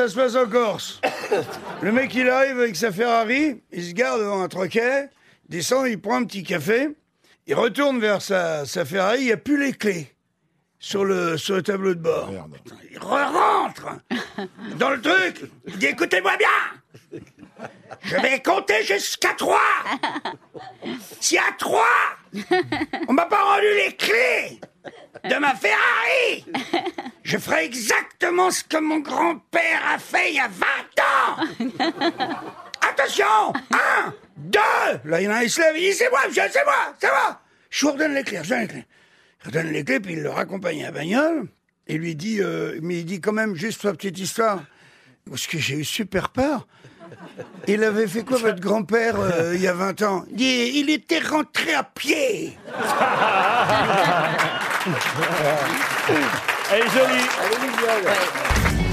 ça se passe en Corse. Le mec, il arrive avec sa Ferrari, il se garde devant un troquet, descend, il prend un petit café, il retourne vers sa, sa Ferrari, il n'y a plus les clés sur le, sur le tableau de bord. Il re-rentre dans le truc. Il dit écoutez-moi bien. Je vais compter jusqu'à trois. Si à trois, on m'a pas rendu les clés de ma Ferrari, je ferai exactement ce que mon grand-père a fait il y a 20 ans. Attention Un, deux Là, il y en a un, il se lève, il dit c'est moi, monsieur, c'est moi, c'est moi. Je vous redonne les clés, je vous donne les clés. Il redonne les clés, puis il le raccompagne à la bagnole. Et lui dit, euh, mais il dit quand même, juste la petite histoire, parce que j'ai eu super peur. Il avait fait quoi, votre grand-père, euh, il y a 20 ans? Il, dit, il était rentré à pied. Elle est Jolie. É,